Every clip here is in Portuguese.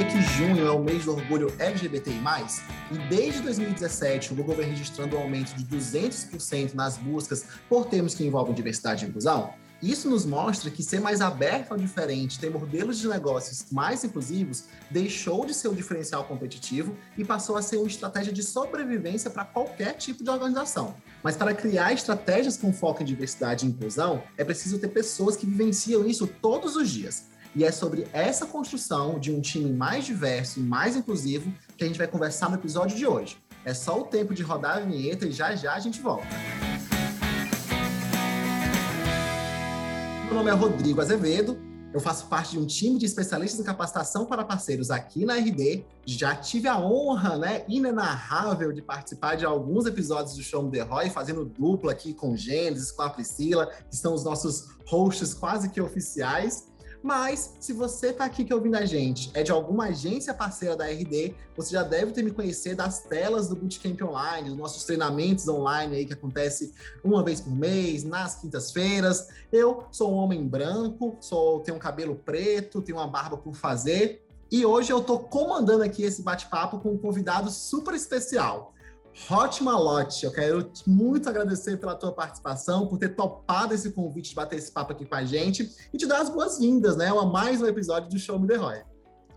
sabia que junho é o mês do orgulho LGBTI+, e desde 2017 o Google vem registrando um aumento de 200% nas buscas por termos que envolvem diversidade e inclusão? Isso nos mostra que ser mais aberto ao diferente, ter modelos de negócios mais inclusivos, deixou de ser um diferencial competitivo e passou a ser uma estratégia de sobrevivência para qualquer tipo de organização. Mas para criar estratégias com foco em diversidade e inclusão, é preciso ter pessoas que vivenciam isso todos os dias. E é sobre essa construção de um time mais diverso e mais inclusivo que a gente vai conversar no episódio de hoje. É só o tempo de rodar a vinheta e já já a gente volta. Meu nome é Rodrigo Azevedo, eu faço parte de um time de especialistas em capacitação para parceiros aqui na RD. Já tive a honra, né, inenarrável de participar de alguns episódios do Show The Roy, fazendo dupla aqui com o Gênesis, com a Priscila, que são os nossos hosts quase que oficiais. Mas, se você está aqui que ouvindo a gente, é de alguma agência parceira da RD, você já deve ter me conhecido das telas do Bootcamp Online, dos nossos treinamentos online aí que acontece uma vez por mês, nas quintas-feiras. Eu sou um homem branco, sou, tenho um cabelo preto, tenho uma barba por fazer. E hoje eu estou comandando aqui esse bate-papo com um convidado super especial. Hot Malote, eu quero muito agradecer pela tua participação, por ter topado esse convite de bater esse papo aqui com a gente e te dar as boas-vindas, né? A mais um episódio do Show Me The Roy.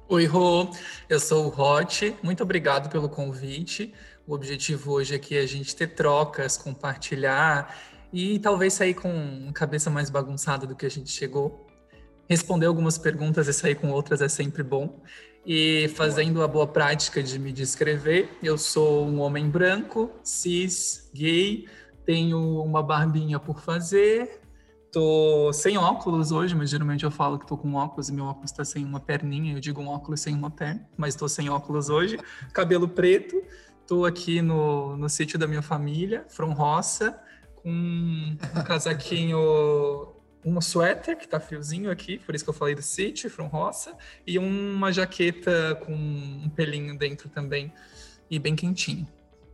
Oi, Rô, eu sou o Hot, muito obrigado pelo convite. O objetivo hoje aqui é a gente ter trocas, compartilhar e talvez sair com cabeça mais bagunçada do que a gente chegou. Responder algumas perguntas e sair com outras é sempre bom. E fazendo a boa prática de me descrever, eu sou um homem branco, cis, gay, tenho uma barbinha por fazer, tô sem óculos hoje, mas geralmente eu falo que tô com óculos e meu óculos está sem uma perninha, eu digo um óculos sem uma perna, mas tô sem óculos hoje, cabelo preto, tô aqui no, no sítio da minha família, From Roça, com um casaquinho um suéter que tá friozinho aqui, por isso que eu falei do sítio, from roça, e uma jaqueta com um pelinho dentro também e bem quentinho.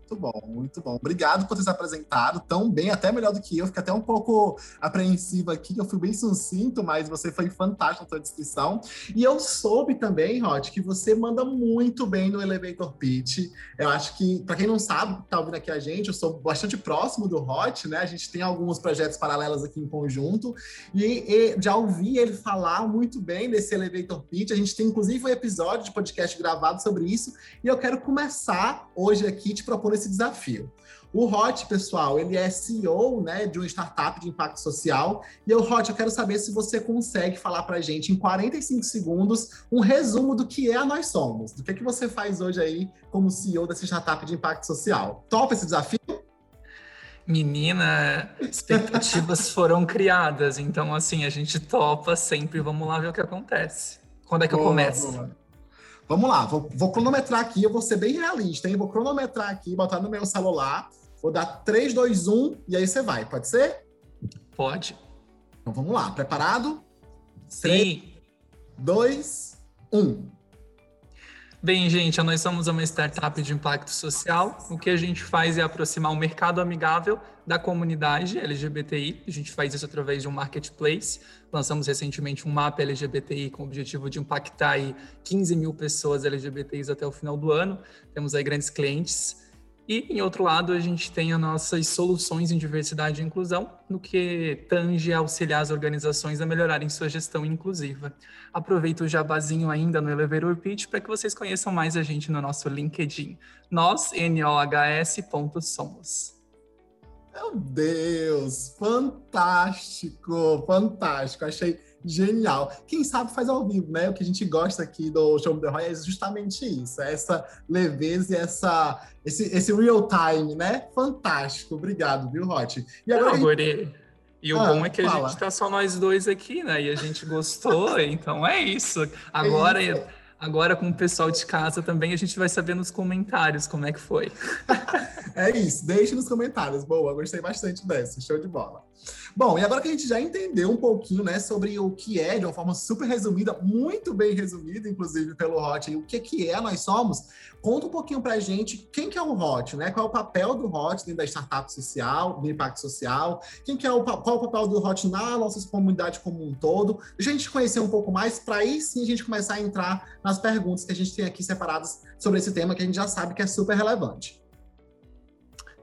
Muito bom, muito bom. Obrigado por ter se apresentado tão bem, até melhor do que eu. Fiquei até um pouco apreensiva aqui, eu fui bem sucinto, mas você foi fantástico na sua descrição. E eu soube também, Rod, que você manda muito bem no Elevator Pitch. Eu acho que, para quem não sabe, tá ouvindo aqui a gente, eu sou bastante próximo do Hot, né? A gente tem alguns projetos paralelos aqui em conjunto. E, e já ouvi ele falar muito bem desse Elevator Pitch. A gente tem, inclusive, um episódio de podcast gravado sobre isso. E eu quero começar hoje aqui te propondo esse desafio. O Hot, pessoal, ele é CEO né, de uma startup de impacto social. E eu, Hot, eu quero saber se você consegue falar para a gente, em 45 segundos, um resumo do que é a Nós Somos. Do que, é que você faz hoje aí como CEO dessa startup de impacto social. Topa esse desafio? Menina, expectativas foram criadas, então assim, a gente topa sempre, vamos lá ver o que acontece. Quando é que boa, eu começo? Boa. Vamos lá, vou, vou, cronometrar aqui, eu vou ser bem realista, hein? Vou cronometrar aqui, botar no meu celular, vou dar 3, 2, 1 e aí você vai, pode ser? Pode. Então vamos lá, preparado? Sim. 3, 2, 1. Bem, gente, nós somos uma startup de impacto social. O que a gente faz é aproximar um mercado amigável da comunidade LGBTI. A gente faz isso através de um marketplace. Lançamos recentemente um mapa LGBTI com o objetivo de impactar aí 15 mil pessoas LGBTIs até o final do ano. Temos aí grandes clientes e, em outro lado, a gente tem as nossas soluções em diversidade e inclusão, no que tange a auxiliar as organizações a melhorarem sua gestão inclusiva. Aproveito o jabazinho ainda no Elevator Pitch para que vocês conheçam mais a gente no nosso LinkedIn. Nós, NOHS.somos. Meu Deus, fantástico, fantástico. Achei genial. Quem sabe faz ao vivo, né? O que a gente gosta aqui do Show The Roy é justamente isso, é essa leveza e essa, esse, esse real time, né? Fantástico. Obrigado, viu, Hot? E agora. Não. E o ah, bom é que fala. a gente tá só nós dois aqui, né? E a gente gostou, então é isso. Agora. É isso. Agora, com o pessoal de casa também, a gente vai saber nos comentários como é que foi. é isso, deixe nos comentários. Boa, gostei bastante dessa, show de bola. Bom, e agora que a gente já entendeu um pouquinho, né, sobre o que é, de uma forma super resumida, muito bem resumida, inclusive pelo Hot, o que que é Nós Somos, conta um pouquinho pra gente quem que é o Hot, né? Qual é o papel do Hot dentro da startup social, do impacto social, quem que é o, qual é o papel do Hot na nossa comunidade como um todo. Deixa a gente conhecer um pouco mais, para aí sim a gente começar a entrar nas perguntas que a gente tem aqui separadas sobre esse tema que a gente já sabe que é super relevante.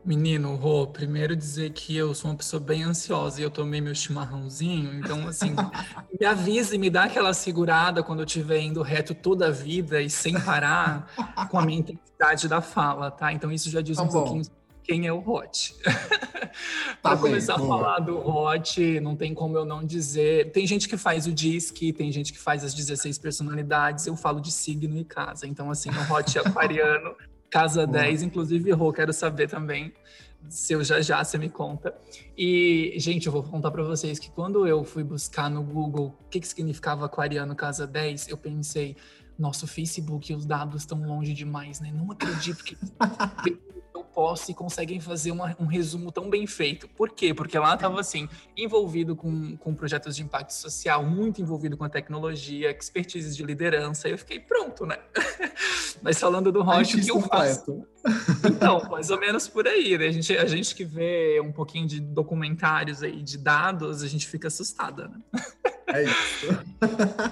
Menino, Rô, primeiro dizer que eu sou uma pessoa bem ansiosa e eu tomei meu chimarrãozinho, então, assim, me avise, me dá aquela segurada quando eu estiver indo reto toda a vida e sem parar com a minha intensidade da fala, tá? Então, isso já diz tá um bom. pouquinho quem é o Hot. Para tá começar a falar do Hot, não tem como eu não dizer. Tem gente que faz o DISC, tem gente que faz as 16 personalidades, eu falo de signo e casa. Então, assim, o Hot é aquariano. Casa 10, inclusive, Rô, quero saber também se eu já já você me conta. E, gente, eu vou contar para vocês que quando eu fui buscar no Google o que, que significava aquariano casa 10, eu pensei, nosso Facebook e os dados estão longe demais, né? Não acredito que posse e conseguem fazer uma, um resumo tão bem feito. Por quê? Porque lá estava assim, envolvido com, com projetos de impacto social, muito envolvido com a tecnologia, expertise de liderança. E eu fiquei pronto, né? Mas falando do Rocha, o que eu faço? Então, mais ou menos por aí, né? A gente, a gente que vê um pouquinho de documentários aí, de dados, a gente fica assustada, né? É isso.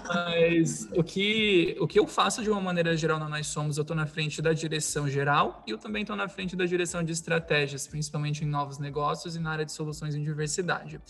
Mas o que, o que eu faço de uma maneira geral na Nós Somos, eu estou na frente da direção geral e eu também estou na frente da direção de estratégias, principalmente em novos negócios e na área de soluções em diversidade.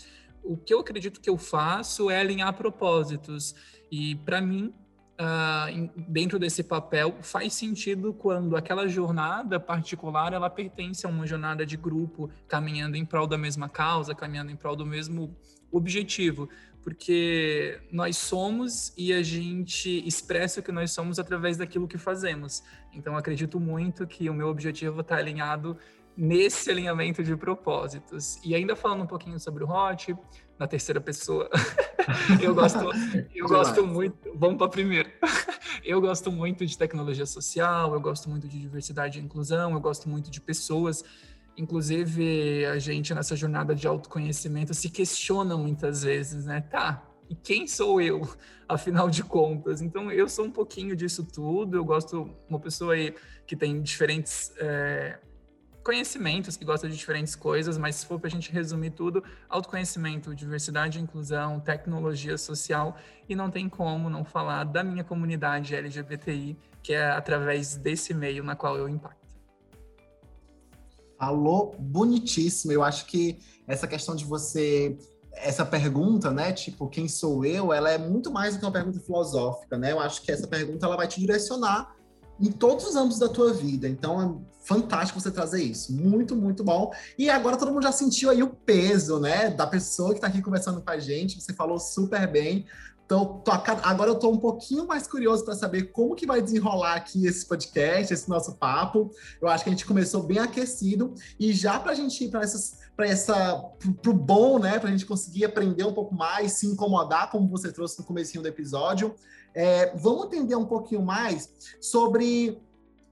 O que eu acredito que eu faço é alinhar propósitos. E, para mim, Uh, dentro desse papel faz sentido quando aquela jornada particular ela pertence a uma jornada de grupo caminhando em prol da mesma causa caminhando em prol do mesmo objetivo porque nós somos e a gente expressa o que nós somos através daquilo que fazemos. Então, acredito muito que o meu objetivo está alinhado nesse alinhamento de propósitos. E ainda falando um pouquinho sobre o Hot, na terceira pessoa, eu gosto, eu gosto muito. Vamos para primeiro. Eu gosto muito de tecnologia social, eu gosto muito de diversidade e inclusão, eu gosto muito de pessoas. Inclusive, a gente nessa jornada de autoconhecimento se questiona muitas vezes, né? Tá, e quem sou eu, afinal de contas? Então, eu sou um pouquinho disso tudo. Eu gosto, uma pessoa aí que tem diferentes é, conhecimentos, que gosta de diferentes coisas, mas se for para a gente resumir tudo, autoconhecimento, diversidade e inclusão, tecnologia social, e não tem como não falar da minha comunidade LGBTI, que é através desse meio na qual eu impacto. Falou bonitíssimo. Eu acho que essa questão de você essa pergunta, né, tipo, quem sou eu, ela é muito mais do que uma pergunta filosófica, né? Eu acho que essa pergunta ela vai te direcionar em todos os âmbitos da tua vida. Então é fantástico você trazer isso. Muito, muito bom. E agora todo mundo já sentiu aí o peso, né, da pessoa que está aqui conversando com a gente. Você falou super bem. Então, tô, agora eu estou um pouquinho mais curioso para saber como que vai desenrolar aqui esse podcast, esse nosso papo. Eu acho que a gente começou bem aquecido e já para a gente ir para essas, para essa, pro bom, né, para a gente conseguir aprender um pouco mais, se incomodar, como você trouxe no comecinho do episódio. É, vamos entender um pouquinho mais sobre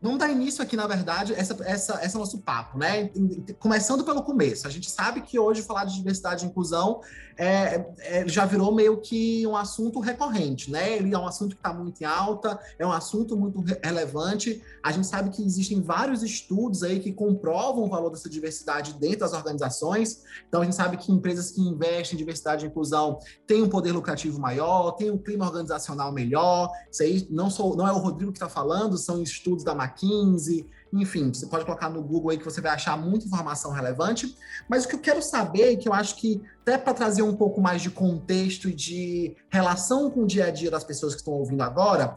Vamos dar início aqui, na verdade, essa, essa, esse nosso papo, né? Começando pelo começo. A gente sabe que hoje falar de diversidade e inclusão é, é, já virou meio que um assunto recorrente, né? Ele é um assunto que está muito em alta, é um assunto muito relevante. A gente sabe que existem vários estudos aí que comprovam o valor dessa diversidade dentro das organizações. Então, a gente sabe que empresas que investem em diversidade e inclusão têm um poder lucrativo maior, têm um clima organizacional melhor. Isso aí não, sou, não é o Rodrigo que está falando, são estudos da 15, enfim, você pode colocar no Google aí que você vai achar muita informação relevante. Mas o que eu quero saber, que eu acho que até para trazer um pouco mais de contexto e de relação com o dia a dia das pessoas que estão ouvindo agora,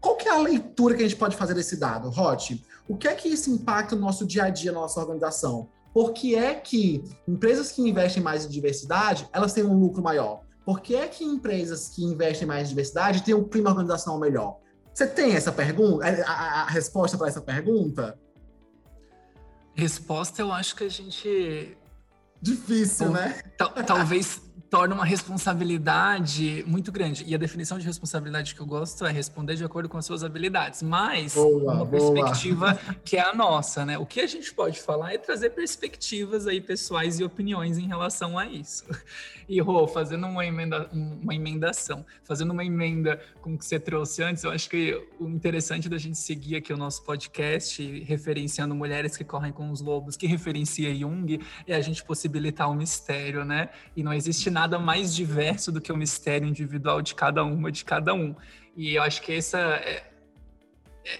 qual que é a leitura que a gente pode fazer desse dado, Rod? O que é que isso impacta no nosso dia a dia, na nossa organização? Por que é que empresas que investem mais em diversidade, elas têm um lucro maior? Por que é que empresas que investem mais em diversidade têm um clima organizacional melhor? Você tem essa pergunta, a, a, a resposta para essa pergunta? Resposta, eu acho que a gente. Difícil, né? talvez torna uma responsabilidade muito grande. E a definição de responsabilidade que eu gosto é responder de acordo com as suas habilidades, mas boa, uma boa. perspectiva que é a nossa, né? O que a gente pode falar é trazer perspectivas aí pessoais e opiniões em relação a isso. E, Rô, fazendo uma, emenda, uma emendação, fazendo uma emenda com o que você trouxe antes, eu acho que o interessante da gente seguir aqui o nosso podcast, referenciando mulheres que correm com os lobos, que referencia Jung, é a gente possibilitar o mistério, né? E não existe nada mais diverso do que o mistério individual de cada uma, de cada um. E eu acho que essa, é,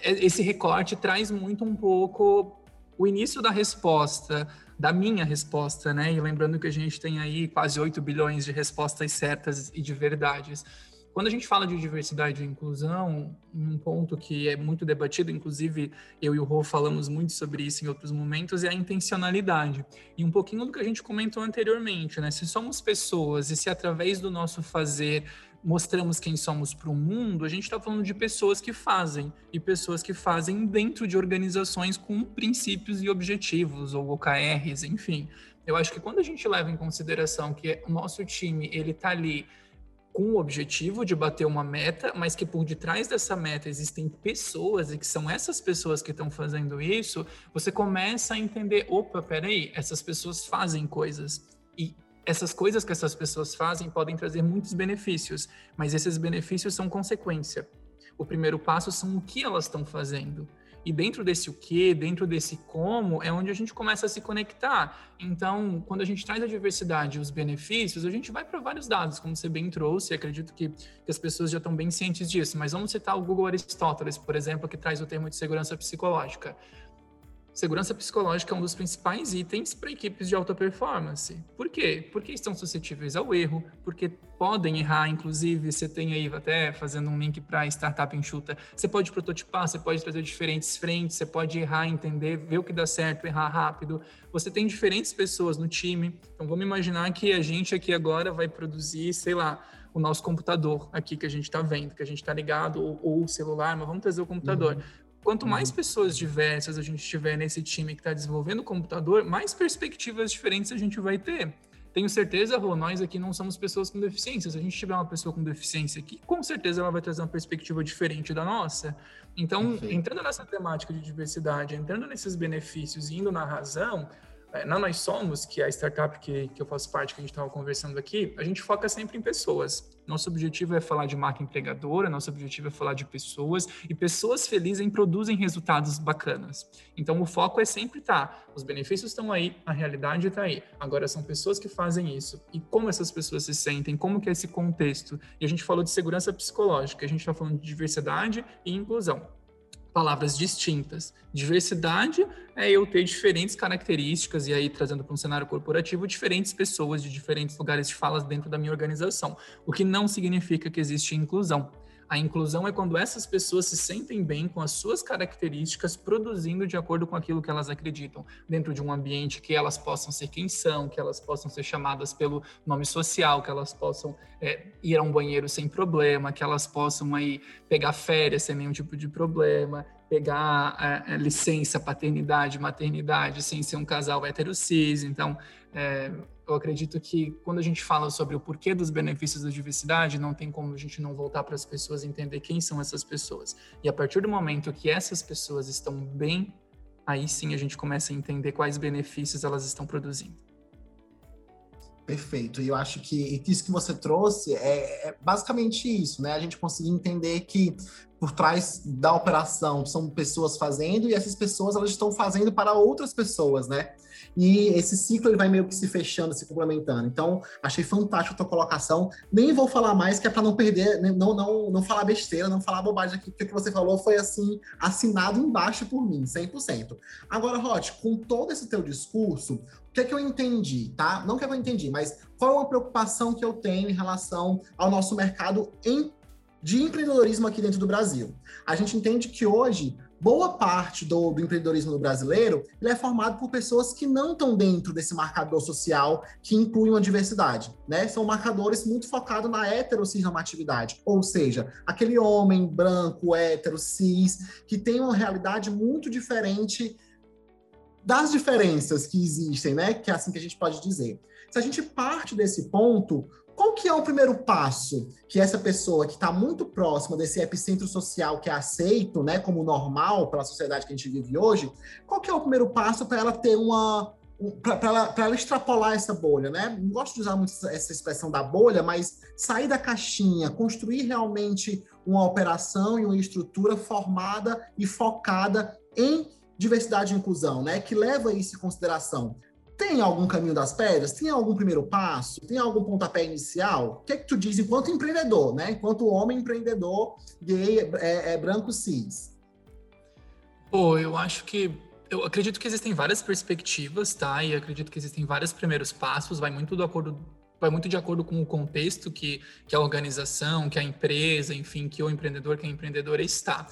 é, esse recorte traz muito um pouco o início da resposta, da minha resposta, né? E lembrando que a gente tem aí quase 8 bilhões de respostas certas e de verdades. Quando a gente fala de diversidade e inclusão, um ponto que é muito debatido, inclusive eu e o Rô falamos muito sobre isso em outros momentos, é a intencionalidade. E um pouquinho do que a gente comentou anteriormente, né? Se somos pessoas e se através do nosso fazer mostramos quem somos para o mundo, a gente está falando de pessoas que fazem, e pessoas que fazem dentro de organizações com princípios e objetivos, ou OKRs, enfim. Eu acho que quando a gente leva em consideração que o nosso time ele está ali com o objetivo de bater uma meta, mas que por detrás dessa meta existem pessoas e que são essas pessoas que estão fazendo isso, você começa a entender, opa, peraí, essas pessoas fazem coisas e essas coisas que essas pessoas fazem podem trazer muitos benefícios, mas esses benefícios são consequência. O primeiro passo são o que elas estão fazendo. E dentro desse o que, dentro desse como, é onde a gente começa a se conectar. Então, quando a gente traz a diversidade e os benefícios, a gente vai para vários dados, como você bem trouxe, acredito que, que, as pessoas já estão bem cientes disso. Mas vamos citar o Google Aristóteles, por exemplo, que traz o termo de segurança psicológica. Segurança psicológica é um dos principais itens para equipes de alta performance. Por quê? Porque estão suscetíveis ao erro, porque podem errar, inclusive, você tem aí, até fazendo um link para startup enxuta, você pode prototipar, você pode trazer diferentes frentes, você pode errar, entender, ver o que dá certo, errar rápido. Você tem diferentes pessoas no time, então vamos imaginar que a gente aqui agora vai produzir, sei lá, o nosso computador aqui que a gente está vendo, que a gente está ligado, ou, o celular, mas vamos trazer o computador. Uhum. Quanto mais uhum. pessoas diversas a gente tiver nesse time que está desenvolvendo o computador, mais perspectivas diferentes a gente vai ter. Tenho certeza, Rô, nós aqui não somos pessoas com deficiência. Se a gente tiver uma pessoa com deficiência aqui, com certeza ela vai trazer uma perspectiva diferente da nossa. Então, Perfeito. entrando nessa temática de diversidade, entrando nesses benefícios e indo na razão, na Nós Somos, que é a startup que, que eu faço parte, que a gente estava conversando aqui, a gente foca sempre em pessoas. Nosso objetivo é falar de marca empregadora, nosso objetivo é falar de pessoas, e pessoas felizes produzem resultados bacanas. Então, o foco é sempre estar, tá, os benefícios estão aí, a realidade está aí. Agora, são pessoas que fazem isso. E como essas pessoas se sentem, como que é esse contexto. E a gente falou de segurança psicológica, a gente está falando de diversidade e inclusão palavras distintas. Diversidade é eu ter diferentes características e aí trazendo para um cenário corporativo diferentes pessoas de diferentes lugares de falas dentro da minha organização, o que não significa que existe inclusão. A inclusão é quando essas pessoas se sentem bem com as suas características, produzindo de acordo com aquilo que elas acreditam, dentro de um ambiente que elas possam ser quem são, que elas possam ser chamadas pelo nome social, que elas possam é, ir a um banheiro sem problema, que elas possam aí pegar férias sem nenhum tipo de problema, pegar a, a licença paternidade, maternidade, sem ser um casal hétero cis. Então, é, eu acredito que quando a gente fala sobre o porquê dos benefícios da diversidade, não tem como a gente não voltar para as pessoas entender quem são essas pessoas. E a partir do momento que essas pessoas estão bem, aí sim a gente começa a entender quais benefícios elas estão produzindo. Perfeito. E eu acho que isso que você trouxe é, é basicamente isso, né? A gente conseguir entender que por trás da operação são pessoas fazendo e essas pessoas elas estão fazendo para outras pessoas, né? E esse ciclo ele vai meio que se fechando, se complementando. Então, achei fantástico a tua colocação. Nem vou falar mais, que é para não perder, né? não, não, não falar besteira, não falar bobagem aqui, porque o que você falou foi assim, assinado embaixo por mim, 100%. Agora, Rod, com todo esse teu discurso, o que é que eu entendi, tá? Não que eu entendi, mas qual é uma preocupação que eu tenho em relação ao nosso mercado em de empreendedorismo aqui dentro do Brasil. A gente entende que hoje boa parte do, do empreendedorismo brasileiro é formado por pessoas que não estão dentro desse marcador social que inclui uma diversidade, né? São marcadores muito focados na heterocisnormatividade, ou seja, aquele homem branco, hétero, cis, que tem uma realidade muito diferente das diferenças que existem, né? Que é assim que a gente pode dizer. Se a gente parte desse ponto, qual que é o primeiro passo que essa pessoa que está muito próxima desse epicentro social que é aceito, né, como normal pela sociedade que a gente vive hoje, qual que é o primeiro passo para ela ter uma para ela, ela, extrapolar essa bolha, né? Não gosto de usar muito essa expressão da bolha, mas sair da caixinha, construir realmente uma operação e uma estrutura formada e focada em diversidade e inclusão, né? Que leva isso em consideração. Tem algum caminho das pedras? Tem algum primeiro passo? Tem algum pontapé inicial? O que é que tu diz enquanto empreendedor, né? Enquanto homem empreendedor gay, é, é branco cis? Pô, eu acho que eu acredito que existem várias perspectivas, tá? E acredito que existem vários primeiros passos, vai muito do acordo vai muito de acordo com o contexto que, que a organização, que a empresa, enfim, que o empreendedor, que a empreendedora está.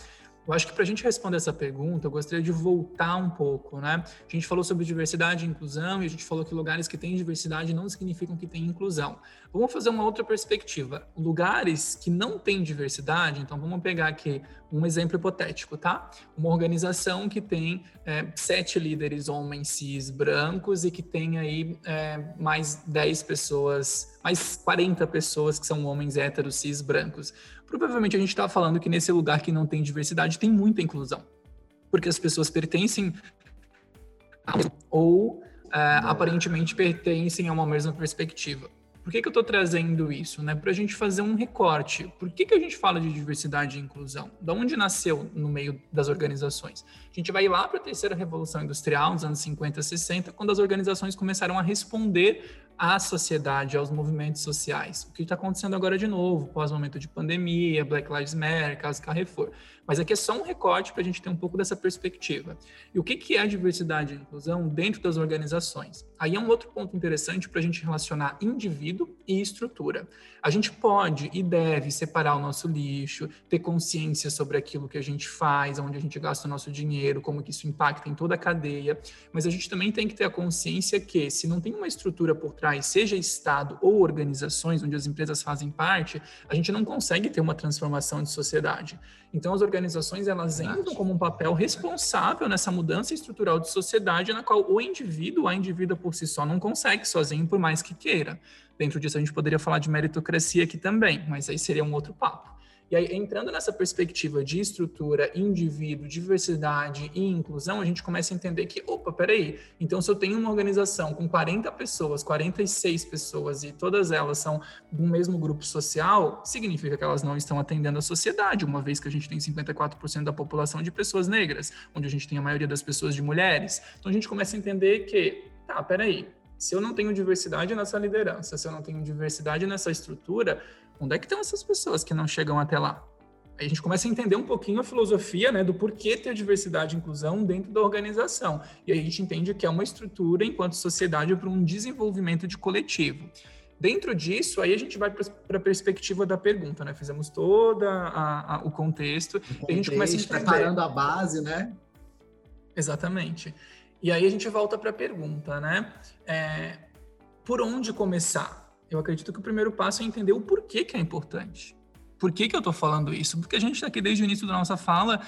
Eu acho que para a gente responder essa pergunta, eu gostaria de voltar um pouco, né? A gente falou sobre diversidade e inclusão e a gente falou que lugares que têm diversidade não significam que tem inclusão. Vamos fazer uma outra perspectiva. Lugares que não têm diversidade, então vamos pegar aqui um exemplo hipotético, tá? Uma organização que tem é, sete líderes homens cis brancos e que tem aí é, mais 10 pessoas, mais 40 pessoas que são homens héteros cis brancos provavelmente a gente está falando que nesse lugar que não tem diversidade tem muita inclusão. Porque as pessoas pertencem ou é, aparentemente pertencem a uma mesma perspectiva. Por que, que eu estou trazendo isso? Né? Para a gente fazer um recorte. Por que, que a gente fala de diversidade e inclusão? Da onde nasceu no meio das organizações? A gente vai lá para a terceira revolução industrial, nos anos 50, 60, quando as organizações começaram a responder à sociedade, aos movimentos sociais. O que está acontecendo agora de novo, pós-momento de pandemia, Black Lives Matter, caso Carrefour. Mas aqui é só um recorte para a gente ter um pouco dessa perspectiva. E o que, que é diversidade e inclusão dentro das organizações? Aí é um outro ponto interessante para a gente relacionar indivíduo e estrutura. A gente pode e deve separar o nosso lixo, ter consciência sobre aquilo que a gente faz, onde a gente gasta o nosso dinheiro, como que isso impacta em toda a cadeia, mas a gente também tem que ter a consciência que se não tem uma estrutura por trás, seja Estado ou organizações onde as empresas fazem parte, a gente não consegue ter uma transformação de sociedade. Então, as organizações elas entram como um papel responsável nessa mudança estrutural de sociedade, na qual o indivíduo, a indivídua por si só, não consegue sozinho, por mais que queira. Dentro disso, a gente poderia falar de meritocracia aqui também, mas aí seria um outro papo. E aí, entrando nessa perspectiva de estrutura, indivíduo, diversidade e inclusão, a gente começa a entender que, opa, peraí, então se eu tenho uma organização com 40 pessoas, 46 pessoas e todas elas são do mesmo grupo social, significa que elas não estão atendendo a sociedade, uma vez que a gente tem 54% da população de pessoas negras, onde a gente tem a maioria das pessoas de mulheres. Então a gente começa a entender que, tá, peraí, se eu não tenho diversidade nessa liderança, se eu não tenho diversidade nessa estrutura, Onde é que estão essas pessoas que não chegam até lá? Aí a gente começa a entender um pouquinho a filosofia né, do porquê ter diversidade e inclusão dentro da organização. E aí a gente entende que é uma estrutura, enquanto sociedade, para um desenvolvimento de coletivo. Dentro disso, aí a gente vai para a perspectiva da pergunta, né? Fizemos todo o contexto, o contexto, e a gente começa a entender. Preparando a base, né? Exatamente. E aí a gente volta para a pergunta, né? É, por onde começar? Eu acredito que o primeiro passo é entender o porquê que é importante. Por que, que eu estou falando isso? Porque a gente está aqui desde o início da nossa fala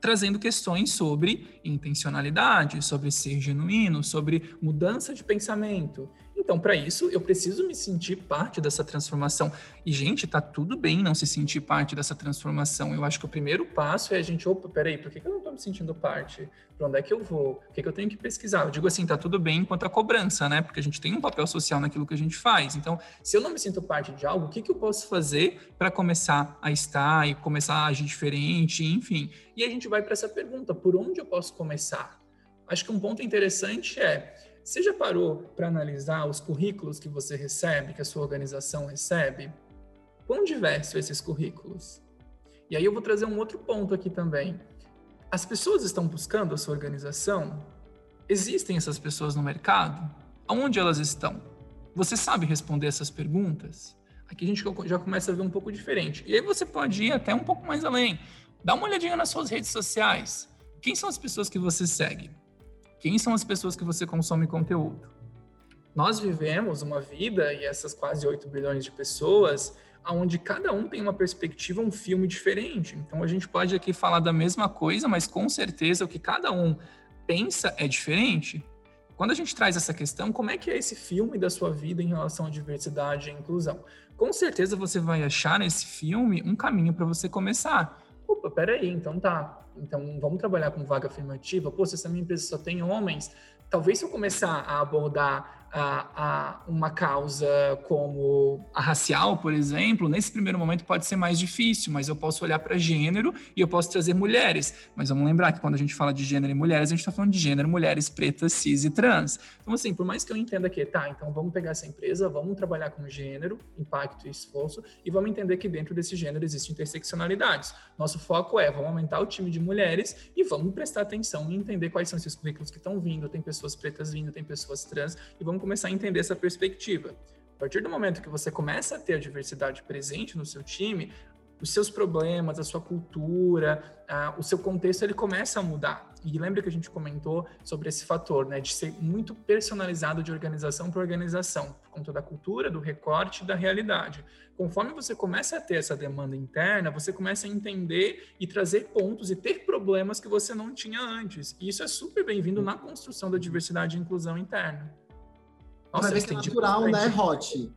trazendo questões sobre intencionalidade, sobre ser genuíno, sobre mudança de pensamento. Então, para isso, eu preciso me sentir parte dessa transformação. E, gente, tá tudo bem não se sentir parte dessa transformação. Eu acho que o primeiro passo é a gente, opa, peraí, por que, eu não estou me sentindo parte? Para onde é que eu vou? O que, que eu tenho que pesquisar? Eu digo assim, tá tudo bem quanto à cobrança, né? Porque a gente tem um papel social naquilo que a gente faz. Então, se eu não me sinto parte de algo, o que, que eu posso fazer para começar a estar e começar a agir diferente, enfim? E a gente vai para essa pergunta, por onde eu posso começar? Acho que um ponto interessante é você já parou para analisar os currículos que você recebe, que a sua organização recebe? Quão diversos esses currículos? E aí eu vou trazer um outro ponto aqui também. As pessoas estão buscando a sua organização? Existem essas pessoas no mercado? Aonde elas estão? Você sabe responder essas perguntas? Aqui a gente já começa a ver um pouco diferente. E aí você pode ir até um pouco mais além. Dá uma olhadinha nas suas redes sociais. Quem são as pessoas que você segue? Quem são as pessoas que você consome conteúdo? Nós vivemos uma vida, e essas quase 8 bilhões de pessoas, onde cada um tem uma perspectiva, um filme diferente. Então a gente pode aqui falar da mesma coisa, mas com certeza o que cada um pensa é diferente. Quando a gente traz essa questão, como é que é esse filme da sua vida em relação à diversidade e inclusão? Com certeza você vai achar nesse filme um caminho para você começar. Opa, peraí, então tá. Então vamos trabalhar com vaga afirmativa. Pô, se essa minha empresa só tem homens, talvez se eu começar a abordar a, a, uma causa como a racial, por exemplo, nesse primeiro momento pode ser mais difícil, mas eu posso olhar para gênero e eu posso trazer mulheres. Mas vamos lembrar que quando a gente fala de gênero e mulheres, a gente está falando de gênero, mulheres pretas, cis e trans. Então, assim, por mais que eu entenda que, tá, então vamos pegar essa empresa, vamos trabalhar com gênero, impacto e esforço, e vamos entender que dentro desse gênero existem interseccionalidades. Nosso foco é, vamos aumentar o time de mulheres e vamos prestar atenção e entender quais são esses currículos que estão vindo, tem pessoas pretas vindo, tem pessoas trans, e vamos começar a entender essa perspectiva. A partir do momento que você começa a ter a diversidade presente no seu time, os seus problemas, a sua cultura, uh, o seu contexto, ele começa a mudar. E lembra que a gente comentou sobre esse fator, né, de ser muito personalizado de organização para organização, por conta da cultura, do recorte, da realidade. Conforme você começa a ter essa demanda interna, você começa a entender e trazer pontos e ter problemas que você não tinha antes. E isso é super bem-vindo na construção da diversidade e inclusão interna. Nossa, Vai ver que é natural, né, Hot?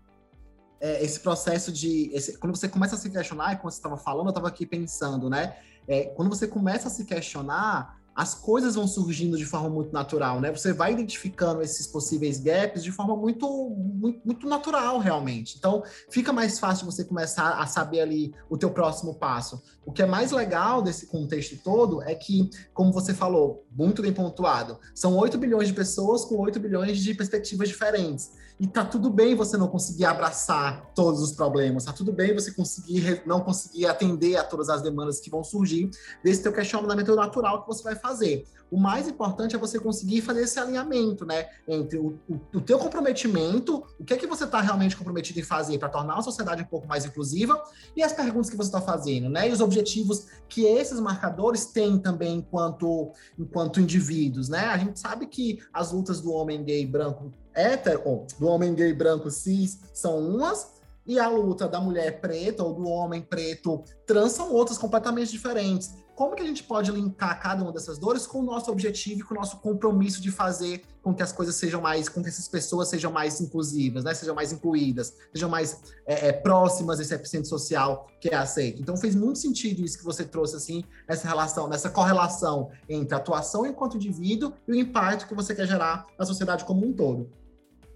É, esse processo de. Esse, quando você começa a se questionar, e quando você estava falando, eu estava aqui pensando, né? É, quando você começa a se questionar, as coisas vão surgindo de forma muito natural, né? Você vai identificando esses possíveis gaps de forma muito, muito, muito, natural, realmente. Então, fica mais fácil você começar a saber ali o teu próximo passo. O que é mais legal desse contexto todo é que, como você falou, muito bem pontuado, são 8 bilhões de pessoas com 8 bilhões de perspectivas diferentes. E tá tudo bem você não conseguir abraçar todos os problemas, tá tudo bem você conseguir não conseguir atender a todas as demandas que vão surgir desse teu questionamento natural que você vai fazer. O mais importante é você conseguir fazer esse alinhamento, né, entre o, o, o teu comprometimento, o que é que você está realmente comprometido em fazer para tornar a sociedade um pouco mais inclusiva e as perguntas que você está fazendo, né, e os objetivos que esses marcadores têm também enquanto enquanto indivíduos, né? A gente sabe que as lutas do homem gay branco hétero, do homem gay branco cis, são umas, e a luta da mulher preta ou do homem preto trans são outras completamente diferentes. Como que a gente pode linkar cada uma dessas dores com o nosso objetivo e com o nosso compromisso de fazer com que as coisas sejam mais, com que essas pessoas sejam mais inclusivas, né? Sejam mais incluídas, sejam mais é, é, próximas desse epicentro social que é aceito. Então fez muito sentido isso que você trouxe, assim, essa relação, nessa correlação entre a atuação enquanto indivíduo e o impacto que você quer gerar na sociedade como um todo.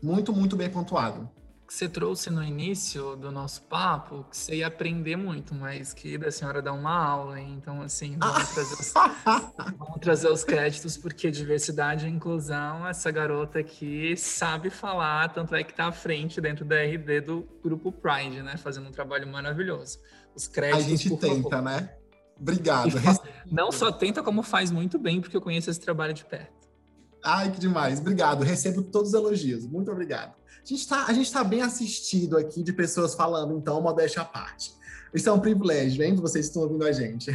Muito, muito bem pontuado. Você trouxe no início do nosso papo que você ia aprender muito, mas que da senhora dá uma aula, então assim, vamos, trazer os, vamos trazer os créditos, porque diversidade e inclusão, essa garota aqui sabe falar, tanto é que está à frente dentro da RD do grupo Pride, né? Fazendo um trabalho maravilhoso. Os créditos. A gente tenta, favor. né? Obrigado. Não só tenta, como faz muito bem, porque eu conheço esse trabalho de perto. Ai, que demais. Obrigado. Recebo todos os elogios. Muito obrigado. A gente está tá bem assistido aqui de pessoas falando, então, modéstia à parte. Isso é um privilégio, hein? Vocês estão ouvindo a gente.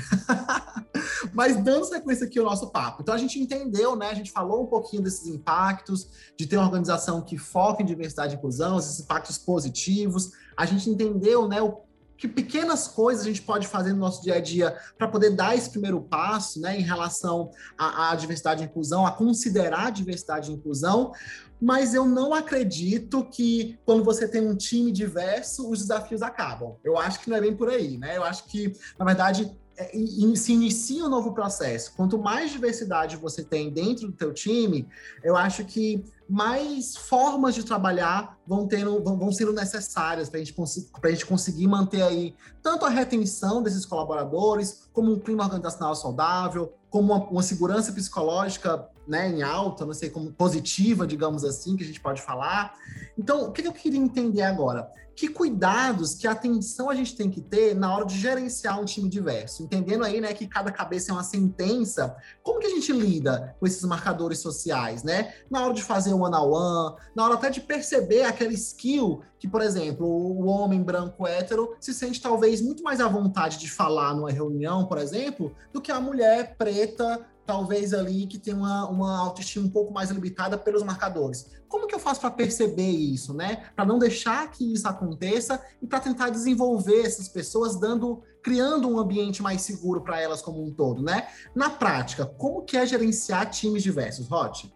Mas dando sequência aqui ao nosso papo. Então, a gente entendeu, né? A gente falou um pouquinho desses impactos, de ter uma organização que foca em diversidade e inclusão, esses impactos positivos. A gente entendeu, né, o que pequenas coisas a gente pode fazer no nosso dia a dia para poder dar esse primeiro passo né, em relação à, à, diversidade e inclusão, a considerar a diversidade e inclusão, mas eu não acredito que quando você tem um time diverso, os desafios acabam. Eu acho que não é bem por aí, né? Eu acho que, na verdade, é, se inicia um novo processo. Quanto mais diversidade você tem dentro do teu time, eu acho que mais formas de trabalhar vão, tendo, vão, vão sendo necessárias para gente, a gente conseguir manter aí tanto a retenção desses colaboradores, como um clima organizacional saudável, como uma, uma segurança psicológica né, em alta, não sei como positiva, digamos assim, que a gente pode falar. Então, o que eu queria entender agora? Que cuidados, que atenção a gente tem que ter na hora de gerenciar um time diverso? Entendendo aí, né, que cada cabeça é uma sentença, como que a gente lida com esses marcadores sociais, né? Na hora de fazer o one-on-one, -on -one, na hora até de perceber aquela skill que, por exemplo, o homem branco hétero se sente talvez muito mais à vontade de falar numa reunião, por exemplo, do que a mulher preta talvez ali que tem uma, uma autoestima um pouco mais limitada pelos marcadores. Como que eu faço para perceber isso, né? Para não deixar que isso aconteça e para tentar desenvolver essas pessoas, dando, criando um ambiente mais seguro para elas como um todo, né? Na prática, como que é gerenciar times diversos, Rod?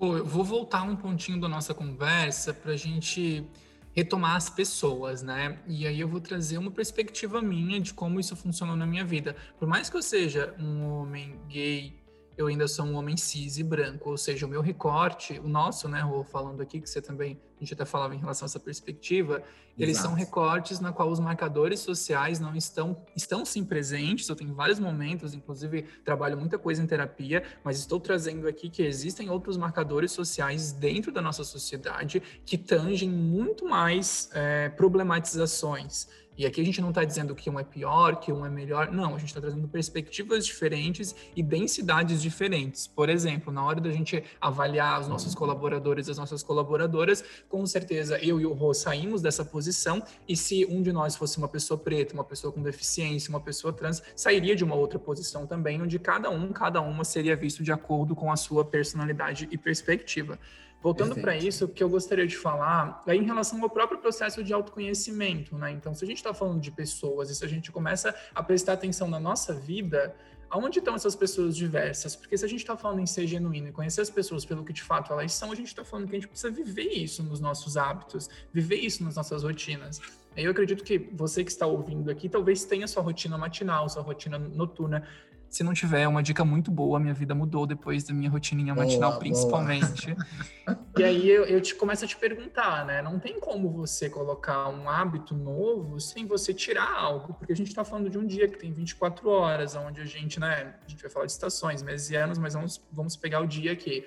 eu vou voltar um pontinho da nossa conversa para a gente retomar as pessoas, né? E aí eu vou trazer uma perspectiva minha de como isso funcionou na minha vida. Por mais que eu seja um homem gay, eu ainda sou um homem cis e branco, ou seja, o meu recorte, o nosso, né, Rô, falando aqui, que você também, a gente até falava em relação a essa perspectiva, Exato. eles são recortes na qual os marcadores sociais não estão, estão sim presentes, eu tenho vários momentos, inclusive trabalho muita coisa em terapia, mas estou trazendo aqui que existem outros marcadores sociais dentro da nossa sociedade que tangem muito mais é, problematizações, e aqui a gente não está dizendo que um é pior, que um é melhor, não, a gente está trazendo perspectivas diferentes e densidades diferentes. Por exemplo, na hora da gente avaliar os nossos colaboradores, as nossas colaboradoras, com certeza eu e o Rô saímos dessa posição, e se um de nós fosse uma pessoa preta, uma pessoa com deficiência, uma pessoa trans, sairia de uma outra posição também, onde cada um, cada uma seria visto de acordo com a sua personalidade e perspectiva. Voltando para isso, o que eu gostaria de falar é em relação ao próprio processo de autoconhecimento, né? Então, se a gente está falando de pessoas e se a gente começa a prestar atenção na nossa vida, aonde estão essas pessoas diversas? Porque se a gente está falando em ser genuíno e conhecer as pessoas pelo que de fato elas são, a gente está falando que a gente precisa viver isso nos nossos hábitos, viver isso nas nossas rotinas. Eu acredito que você que está ouvindo aqui talvez tenha sua rotina matinal, sua rotina noturna. Se não tiver, é uma dica muito boa. Minha vida mudou depois da minha rotininha matinal, boa, principalmente. Boa. e aí eu, eu te começo a te perguntar, né? Não tem como você colocar um hábito novo sem você tirar algo, porque a gente está falando de um dia que tem 24 horas, onde a gente, né? A gente vai falar de estações, meses e anos, mas vamos, vamos pegar o dia aqui.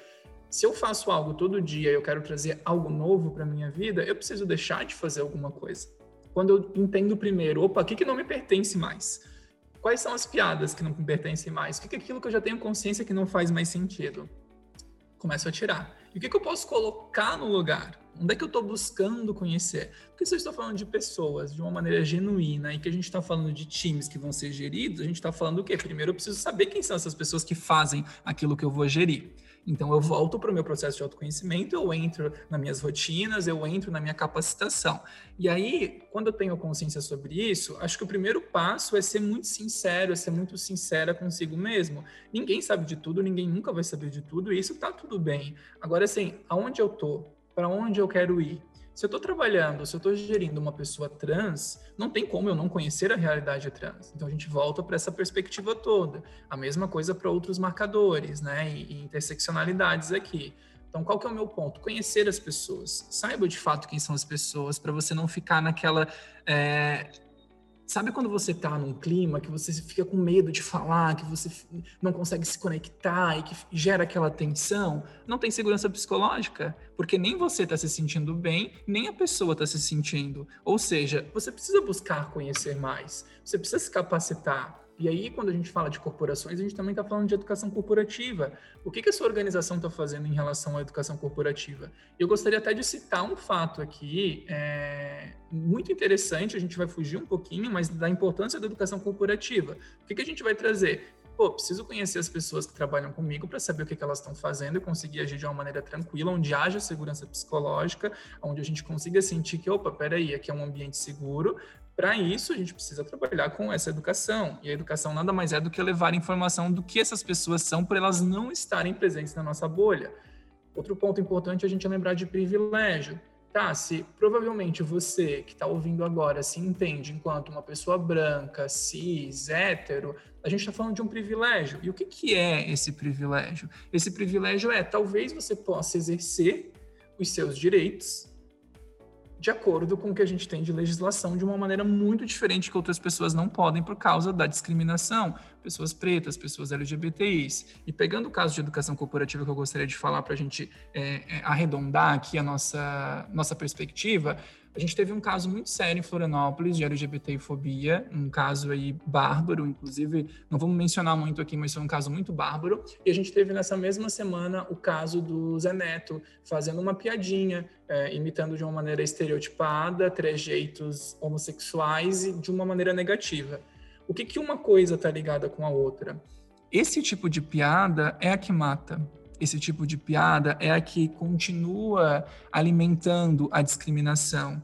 Se eu faço algo todo dia e eu quero trazer algo novo para minha vida, eu preciso deixar de fazer alguma coisa. Quando eu entendo primeiro, opa, o que, que não me pertence mais? Quais são as piadas que não me pertencem mais? O que é aquilo que eu já tenho consciência que não faz mais sentido? Começo a tirar. E o que, que eu posso colocar no lugar? Onde é que eu estou buscando conhecer? Porque se eu estou falando de pessoas de uma maneira genuína e que a gente está falando de times que vão ser geridos, a gente está falando o quê? Primeiro eu preciso saber quem são essas pessoas que fazem aquilo que eu vou gerir. Então eu volto para o meu processo de autoconhecimento, eu entro nas minhas rotinas, eu entro na minha capacitação. E aí, quando eu tenho consciência sobre isso, acho que o primeiro passo é ser muito sincero, é ser muito sincera consigo mesmo. Ninguém sabe de tudo, ninguém nunca vai saber de tudo, e isso tá tudo bem. Agora, assim, aonde eu tô? Para onde eu quero ir? Se eu estou trabalhando, se eu estou gerindo uma pessoa trans, não tem como eu não conhecer a realidade trans. Então a gente volta para essa perspectiva toda. A mesma coisa para outros marcadores, né? E, e, interseccionalidades aqui. Então qual que é o meu ponto? Conhecer as pessoas. Saiba de fato quem são as pessoas para você não ficar naquela é, Sabe quando você tá num clima que você fica com medo de falar, que você não consegue se conectar e que gera aquela tensão? Não tem segurança psicológica, porque nem você tá se sentindo bem, nem a pessoa tá se sentindo. Ou seja, você precisa buscar conhecer mais, você precisa se capacitar. E aí, quando a gente fala de corporações, a gente também está falando de educação corporativa. O que, que a sua organização está fazendo em relação à educação corporativa? Eu gostaria até de citar um fato aqui, é, muito interessante, a gente vai fugir um pouquinho, mas da importância da educação corporativa. O que, que a gente vai trazer? Pô, preciso conhecer as pessoas que trabalham comigo para saber o que, que elas estão fazendo e conseguir agir de uma maneira tranquila, onde haja segurança psicológica, onde a gente consiga sentir que, opa, peraí, aqui é um ambiente seguro, para isso, a gente precisa trabalhar com essa educação. E a educação nada mais é do que levar informação do que essas pessoas são por elas não estarem presentes na nossa bolha. Outro ponto importante é a gente lembrar de privilégio. Tá, se provavelmente você que está ouvindo agora se entende enquanto uma pessoa branca, cis, hétero, a gente está falando de um privilégio. E o que, que é esse privilégio? Esse privilégio é talvez você possa exercer os seus direitos de acordo com o que a gente tem de legislação de uma maneira muito diferente que outras pessoas não podem por causa da discriminação, pessoas pretas, pessoas LGBTIs. E pegando o caso de educação corporativa que eu gostaria de falar para a gente é, é, arredondar aqui a nossa, nossa perspectiva, a gente teve um caso muito sério em Florianópolis de LGBTfobia, um caso aí bárbaro, inclusive, não vamos mencionar muito aqui, mas foi um caso muito bárbaro. E a gente teve nessa mesma semana o caso do Zé Neto fazendo uma piadinha, é, imitando de uma maneira estereotipada trejeitos homossexuais e de uma maneira negativa. O que, que uma coisa está ligada com a outra? esse tipo de piada é a que mata. Esse tipo de piada é a que continua alimentando a discriminação.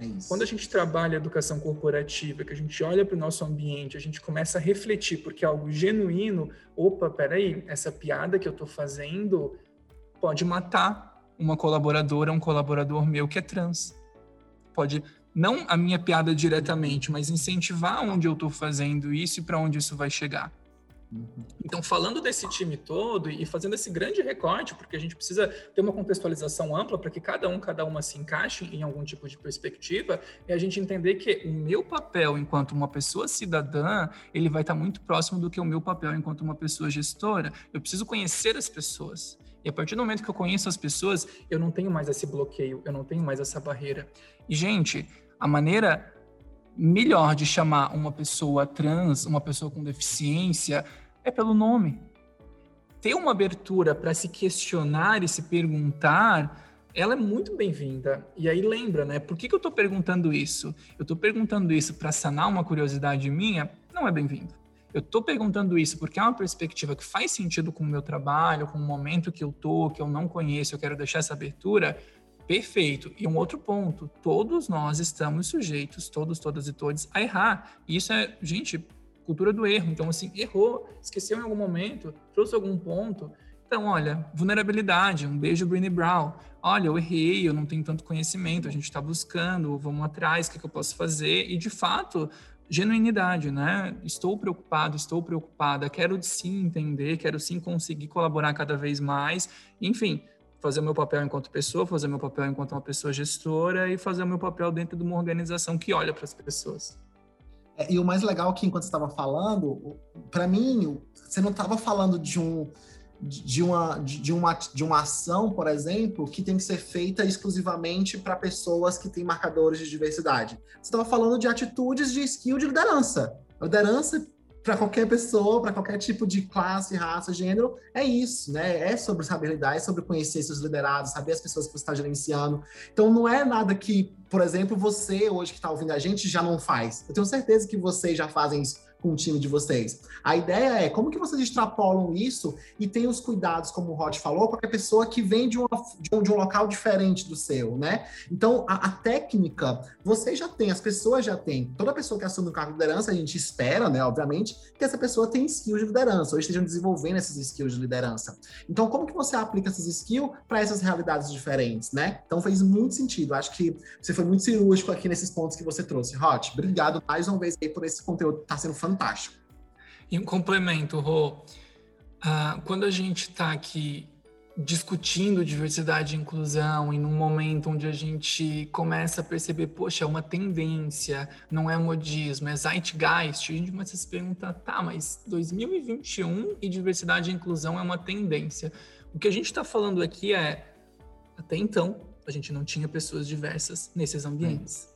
É Quando a gente trabalha educação corporativa, que a gente olha para o nosso ambiente, a gente começa a refletir, porque é algo genuíno, opa, peraí, essa piada que eu estou fazendo pode matar uma colaboradora, um colaborador meu que é trans. Pode, não a minha piada diretamente, mas incentivar onde eu estou fazendo isso e para onde isso vai chegar. Uhum. Então, falando desse time todo e fazendo esse grande recorte, porque a gente precisa ter uma contextualização ampla para que cada um, cada uma se encaixe em algum tipo de perspectiva, é a gente entender que o meu papel enquanto uma pessoa cidadã, ele vai estar muito próximo do que o meu papel enquanto uma pessoa gestora. Eu preciso conhecer as pessoas. E a partir do momento que eu conheço as pessoas, eu não tenho mais esse bloqueio, eu não tenho mais essa barreira. E, gente, a maneira melhor de chamar uma pessoa trans, uma pessoa com deficiência, é pelo nome. Ter uma abertura para se questionar e se perguntar, ela é muito bem-vinda. E aí lembra, né? Por que, que eu estou perguntando isso? Eu estou perguntando isso para sanar uma curiosidade minha? Não é bem-vindo. Eu estou perguntando isso porque é uma perspectiva que faz sentido com o meu trabalho, com o momento que eu tô, que eu não conheço, eu quero deixar essa abertura. Perfeito. E um outro ponto, todos nós estamos sujeitos, todos, todas e todos, a errar. E isso é, gente, cultura do erro. Então, assim, errou, esqueceu em algum momento, trouxe algum ponto. Então, olha, vulnerabilidade, um beijo, Brené Brown. Olha, eu errei, eu não tenho tanto conhecimento, a gente está buscando, vamos atrás, o que, que eu posso fazer? E, de fato, genuinidade, né? Estou preocupado, estou preocupada, quero sim entender, quero sim conseguir colaborar cada vez mais. Enfim, fazer o meu papel enquanto pessoa, fazer o meu papel enquanto uma pessoa gestora e fazer o meu papel dentro de uma organização que olha para as pessoas. É, e o mais legal é que enquanto estava falando, para mim, você não estava falando de um de uma, de, uma, de uma ação, por exemplo, que tem que ser feita exclusivamente para pessoas que têm marcadores de diversidade. Você estava falando de atitudes de skill de liderança. A liderança para qualquer pessoa, para qualquer tipo de classe, raça, gênero, é isso, né? É sobre saber lidar, é sobre conhecer seus liderados, saber as pessoas que você está gerenciando. Então, não é nada que, por exemplo, você hoje que está ouvindo a gente já não faz. Eu tenho certeza que vocês já fazem isso com o time de vocês. A ideia é como que vocês extrapolam isso e tem os cuidados, como o Rod falou, qualquer pessoa que vem de, uma, de, um, de um local diferente do seu, né? Então, a, a, técnica, você já tem, as pessoas já têm. Toda pessoa que assume um cargo de liderança, a gente espera, né, obviamente, que essa pessoa tenha skills de liderança, ou estejam desenvolvendo essas skills de liderança. Então, como que você aplica essas skills para essas realidades diferentes, né? Então, fez muito sentido. Acho que você foi muito cirúrgico aqui nesses pontos que você trouxe. Rod, obrigado mais uma vez aí por esse conteúdo, tá sendo fantástico fantástico. E um complemento, Rô, uh, quando a gente está aqui discutindo diversidade e inclusão e num momento onde a gente começa a perceber, poxa, é uma tendência, não é modismo, é zeitgeist, a gente começa a se perguntar, tá, mas 2021 e diversidade e inclusão é uma tendência. O que a gente está falando aqui é, até então, a gente não tinha pessoas diversas nesses ambientes.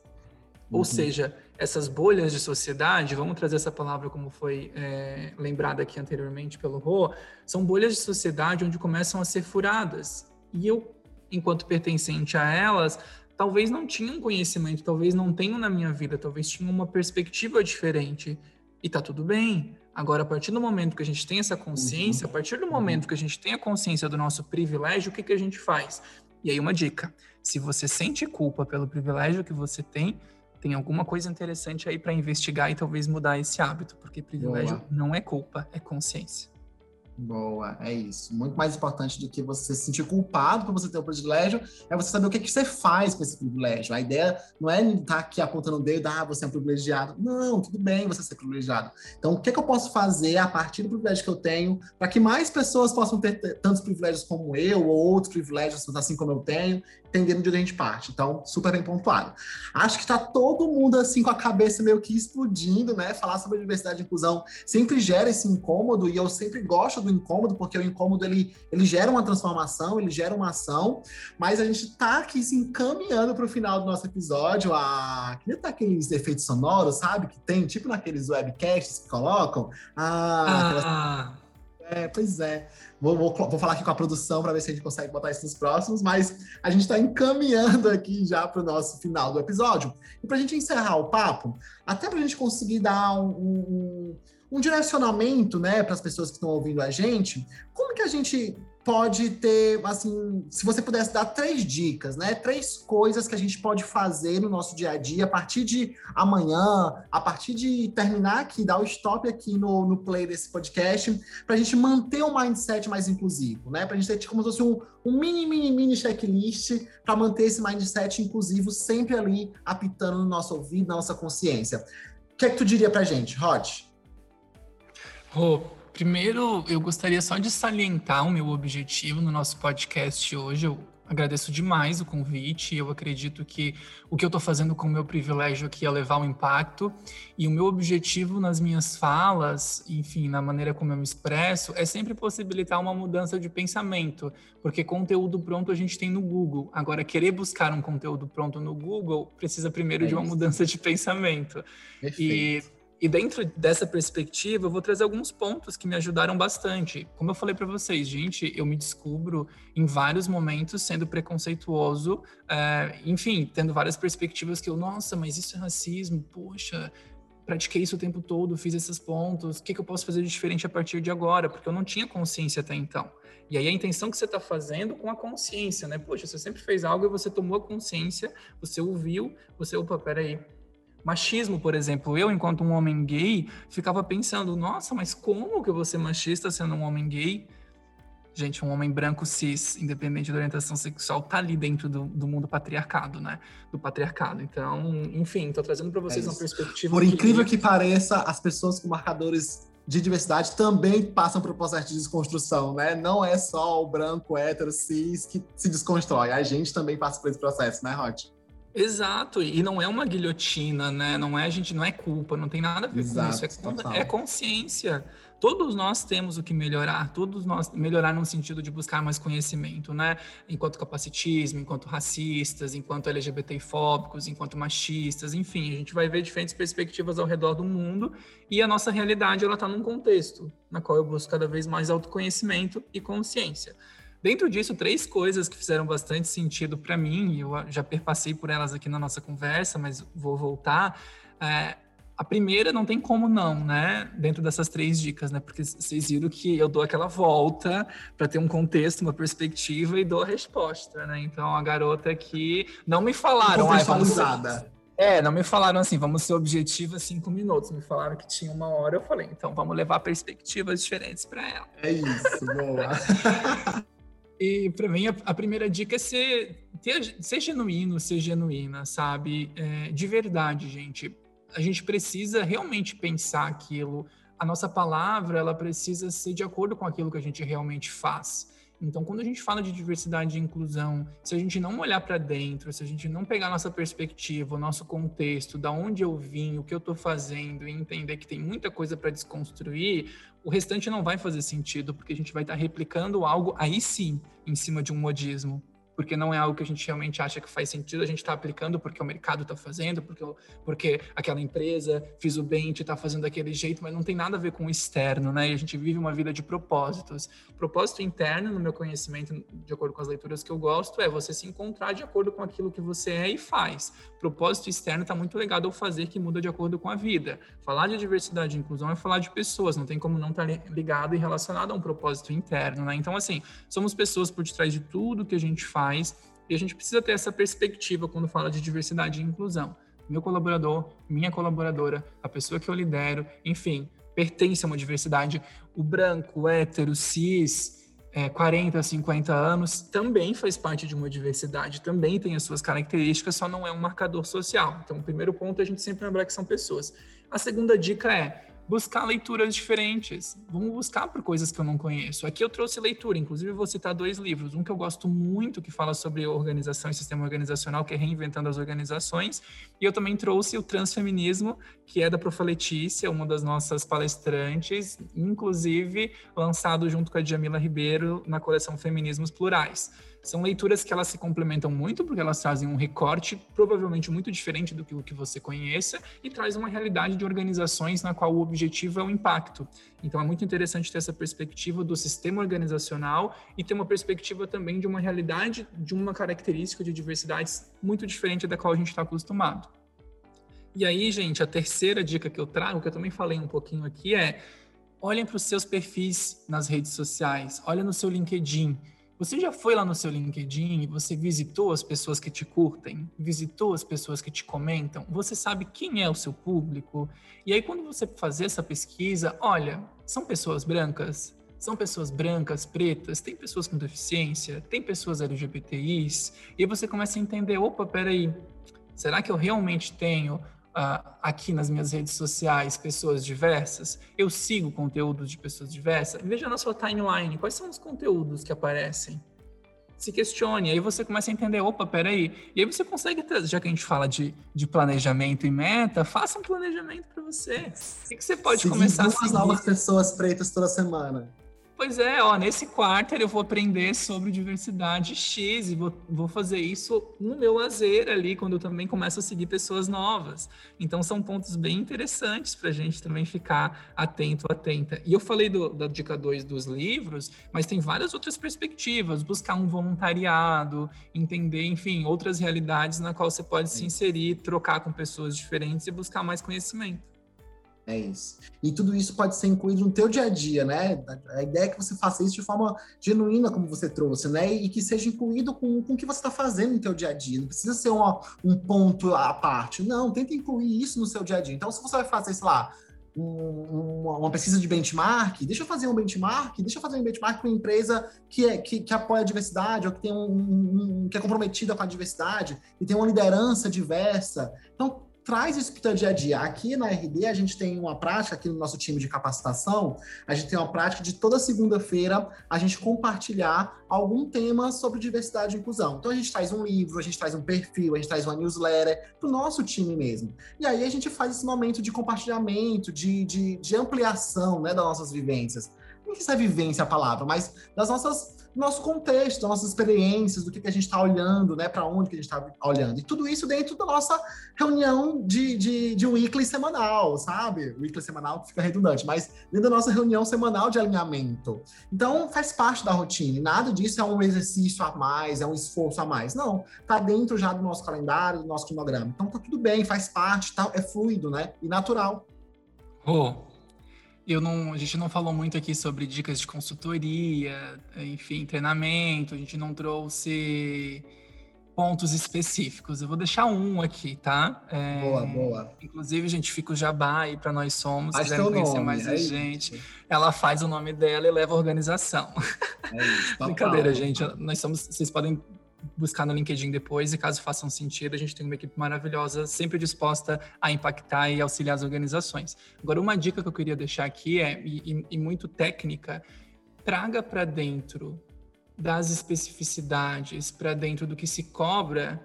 Uhum. Ou seja, essas bolhas de sociedade, vamos trazer essa palavra como foi é, lembrada aqui anteriormente pelo Rô, são bolhas de sociedade onde começam a ser furadas. E eu, enquanto pertencente a elas, talvez não tinham conhecimento, talvez não tenham na minha vida, talvez tinham uma perspectiva diferente. E tá tudo bem. Agora, a partir do momento que a gente tem essa consciência, a partir do momento que a gente tem a consciência do nosso privilégio, o que, que a gente faz? E aí, uma dica: se você sente culpa pelo privilégio que você tem, tem alguma coisa interessante aí para investigar e talvez mudar esse hábito, porque privilégio Boa. não é culpa, é consciência. Boa, é isso. Muito mais importante do que você se sentir culpado por você ter o privilégio, é você saber o que, é que você faz com esse privilégio. A ideia não é estar aqui apontando o dedo, ah, você é um privilegiado. Não, tudo bem você ser privilegiado. Então, o que, é que eu posso fazer a partir do privilégio que eu tenho para que mais pessoas possam ter tantos privilégios como eu, ou outros privilégios assim como eu tenho, entendendo de onde a gente parte. Então, super bem pontuado. Acho que está todo mundo assim com a cabeça meio que explodindo, né? Falar sobre diversidade e inclusão sempre gera esse incômodo e eu sempre gosto do incômodo, porque o incômodo ele, ele gera uma transformação, ele gera uma ação, mas a gente está aqui se encaminhando para o final do nosso episódio. A... Queria estar aqueles efeitos sonoros, sabe? Que tem, tipo naqueles webcasts que colocam. Ah, ah. Aquelas... É, pois é. Vou, vou, vou, falar aqui com a produção para ver se a gente consegue botar isso nos próximos, mas a gente está encaminhando aqui já para o nosso final do episódio. E para a gente encerrar o papo, até para a gente conseguir dar um, um, um direcionamento, né, para as pessoas que estão ouvindo a gente, como que a gente pode ter, assim, se você pudesse dar três dicas, né? Três coisas que a gente pode fazer no nosso dia a dia a partir de amanhã, a partir de terminar aqui, dar o stop aqui no, no play desse podcast, para a gente manter um mindset mais inclusivo, né? Para a gente ter como se fosse um, um mini, mini, mini checklist para manter esse mindset inclusivo sempre ali apitando no nosso ouvido, na nossa consciência. O que é que tu diria para a gente, Rod? Oh, Primeiro, eu gostaria só de salientar o meu objetivo no nosso podcast hoje. Eu agradeço demais o convite. Eu acredito que o que eu estou fazendo com o meu privilégio aqui é levar um impacto. E o meu objetivo nas minhas falas, enfim, na maneira como eu me expresso, é sempre possibilitar uma mudança de pensamento. Porque conteúdo pronto a gente tem no Google. Agora, querer buscar um conteúdo pronto no Google precisa primeiro é de uma mudança de pensamento. Perfeito. E e dentro dessa perspectiva, eu vou trazer alguns pontos que me ajudaram bastante. Como eu falei para vocês, gente, eu me descubro em vários momentos sendo preconceituoso, é, enfim, tendo várias perspectivas que eu, nossa, mas isso é racismo, poxa, pratiquei isso o tempo todo, fiz esses pontos, o que, que eu posso fazer de diferente a partir de agora? Porque eu não tinha consciência até então. E aí a intenção que você está fazendo com a consciência, né? Poxa, você sempre fez algo e você tomou a consciência, você ouviu, você, opa, peraí, machismo, por exemplo, eu, enquanto um homem gay, ficava pensando, nossa, mas como que eu vou ser machista sendo um homem gay? Gente, um homem branco cis, independente da orientação sexual, tá ali dentro do, do mundo patriarcado, né? Do patriarcado. Então, enfim, tô trazendo para vocês é uma perspectiva. Por incrível que... que pareça, as pessoas com marcadores de diversidade também passam por um processo de desconstrução, né? Não é só o branco, hétero, cis que se desconstrói. A gente também passa por esse processo, né, Rod? Exato, e não é uma guilhotina, né? Não é a gente, não é culpa, não tem nada a ver Exato, com isso, é, é, consciência. Todos nós temos o que melhorar, todos nós melhorar no sentido de buscar mais conhecimento, né? Enquanto capacitismo, enquanto racistas, enquanto LGBTfóbicos, enquanto machistas, enfim, a gente vai ver diferentes perspectivas ao redor do mundo e a nossa realidade ela está num contexto na qual eu busco cada vez mais autoconhecimento e consciência. Dentro disso, três coisas que fizeram bastante sentido para mim, e eu já perpassei por elas aqui na nossa conversa, mas vou voltar. É, a primeira não tem como não, né? Dentro dessas três dicas, né? Porque vocês viram que eu dou aquela volta para ter um contexto, uma perspectiva e dou a resposta, né? Então a garota aqui não me falaram. Contextualizada. É, não me falaram assim, vamos ser objetivo cinco minutos. Me falaram que tinha uma hora. Eu falei, então vamos levar perspectivas diferentes para ela. É isso, boa. E para mim, a, a, primeira dica é ser, ter, ser genuíno, ser genuína, sabe? É, de verdade, gente. A gente precisa realmente pensar aquilo. A nossa palavra, ela precisa ser de acordo com aquilo que a gente realmente faz. Então, quando a gente fala de diversidade e inclusão, se a gente não olhar para dentro, se a gente não pegar nossa perspectiva, o nosso contexto, da onde eu vim, o que eu estou fazendo e entender que tem muita coisa para desconstruir, o restante não vai fazer sentido, porque a gente vai estar tá replicando algo aí sim em cima de um modismo porque não é algo que a gente realmente acha que faz sentido, a gente está aplicando porque o mercado está fazendo, porque, porque aquela empresa fiz o bem está fazendo daquele jeito, mas não tem nada a ver com o externo, né? E a gente vive uma vida de propósitos. Propósito interno, no meu conhecimento, de acordo com as leituras que eu gosto, é você se encontrar de acordo com aquilo que você é e faz. Propósito externo está muito ligado ao fazer que muda de acordo com a vida. Falar de diversidade e inclusão é falar de pessoas, não tem como não estar tá ligado e relacionado a um propósito interno, né? Então, assim, somos pessoas por detrás de tudo que a gente faz e a gente precisa ter essa perspectiva quando fala de diversidade e inclusão. Meu colaborador, minha colaboradora, a pessoa que eu lidero, enfim, pertence a uma diversidade. O branco, o hétero, cis, é, 40, 50 anos, também faz parte de uma diversidade, também tem as suas características, só não é um marcador social. Então, o primeiro ponto é a gente sempre lembrar que são pessoas. A segunda dica é buscar leituras diferentes. Vamos buscar por coisas que eu não conheço. Aqui eu trouxe leitura, inclusive vou citar dois livros. Um que eu gosto muito, que fala sobre organização e sistema organizacional, que é Reinventando as Organizações. E eu também trouxe o Transfeminismo, que é da Profa Letícia, uma das nossas palestrantes, inclusive lançado junto com a Jamila Ribeiro na coleção Feminismos Plurais. São leituras que elas se complementam muito, porque elas trazem um recorte provavelmente muito diferente do que o que você conheça e traz uma realidade de organizações na qual o objetivo é o impacto. Então é muito interessante ter essa perspectiva do sistema organizacional e ter uma perspectiva também de uma realidade, de uma característica de diversidades muito diferente da qual a gente está acostumado. E aí, gente, a terceira dica que eu trago, que eu também falei um pouquinho aqui, é olhem para os seus perfis nas redes sociais, olha no seu LinkedIn. Você já foi lá no seu LinkedIn e você visitou as pessoas que te curtem, visitou as pessoas que te comentam, você sabe quem é o seu público. E aí, quando você fazer essa pesquisa, olha, são pessoas brancas, são pessoas brancas, pretas, tem pessoas com deficiência, tem pessoas LGBTIs, e você começa a entender, opa, peraí, será que eu realmente tenho uh, aqui nas minhas redes sociais pessoas diversas? Eu sigo conteúdos de pessoas diversas? Veja na sua timeline, quais são os conteúdos que aparecem? Se questione, aí você começa a entender, opa, peraí. E aí você consegue, já que a gente fala de, de planejamento e meta, faça um planejamento para você. O que, que você pode Seguir começar a seguir? novas pessoas pretas toda semana. Pois é, ó, nesse quarto eu vou aprender sobre diversidade X e vou, vou fazer isso no meu lazer ali, quando eu também começo a seguir pessoas novas. Então, são pontos bem interessantes para a gente também ficar atento, atenta. E eu falei do, da dica 2 dos livros, mas tem várias outras perspectivas, buscar um voluntariado, entender, enfim, outras realidades na qual você pode se inserir, trocar com pessoas diferentes e buscar mais conhecimento. É isso. E tudo isso pode ser incluído no teu dia a dia, né? A ideia é que você faça isso de forma genuína, como você trouxe, né? E que seja incluído com, com o que você está fazendo no teu dia a dia. Não precisa ser uma, um ponto à parte. Não, tenta incluir isso no seu dia a dia. Então, se você vai fazer, sei lá, um, uma, pesquisa de benchmark, deixa eu fazer um benchmark, deixa eu fazer um benchmark com uma empresa que, é, que, que apoia a diversidade, ou que, tem um, um, que é comprometida com a diversidade, e tem uma liderança diversa. Então, traz isso para o dia a dia. Aqui na RD, a gente tem uma prática, aqui no nosso time de capacitação, a gente tem uma prática de toda segunda-feira a gente compartilhar algum tema sobre diversidade e inclusão. Então, a gente traz um livro, a gente traz um perfil, a gente traz uma newsletter para o nosso time mesmo. E aí, a gente faz esse momento de compartilhamento, de, de, de ampliação né, das nossas vivências. Não sei se é vivência a palavra, mas das nossas nosso contexto, nossas experiências, do que, que a gente está olhando, né, para onde que a gente está olhando. E tudo isso dentro da nossa reunião de, de, de weekly semanal, sabe? Weekly semanal fica redundante, mas dentro da nossa reunião semanal de alinhamento. Então, faz parte da rotina. E nada disso é um exercício a mais, é um esforço a mais. Não, tá dentro já do nosso calendário, do nosso cronograma. Então, tá tudo bem, faz parte, tá, é fluido, né? E natural. Oh, eu não, a gente não falou muito aqui sobre dicas de consultoria, enfim, treinamento, a gente não trouxe pontos específicos. Eu vou deixar um aqui, tá? É, boa, boa. Inclusive, a gente fica o jabá aí para nós somos, se quiserem conhecer nome, mais é a gente. Isso. Ela faz o nome dela e leva a organização. É isso, Brincadeira, gente. Nós somos, vocês podem buscar no LinkedIn depois e caso façam sentido, a gente tem uma equipe maravilhosa, sempre disposta a impactar e auxiliar as organizações. Agora, uma dica que eu queria deixar aqui é, e, e muito técnica, traga para dentro das especificidades, para dentro do que se cobra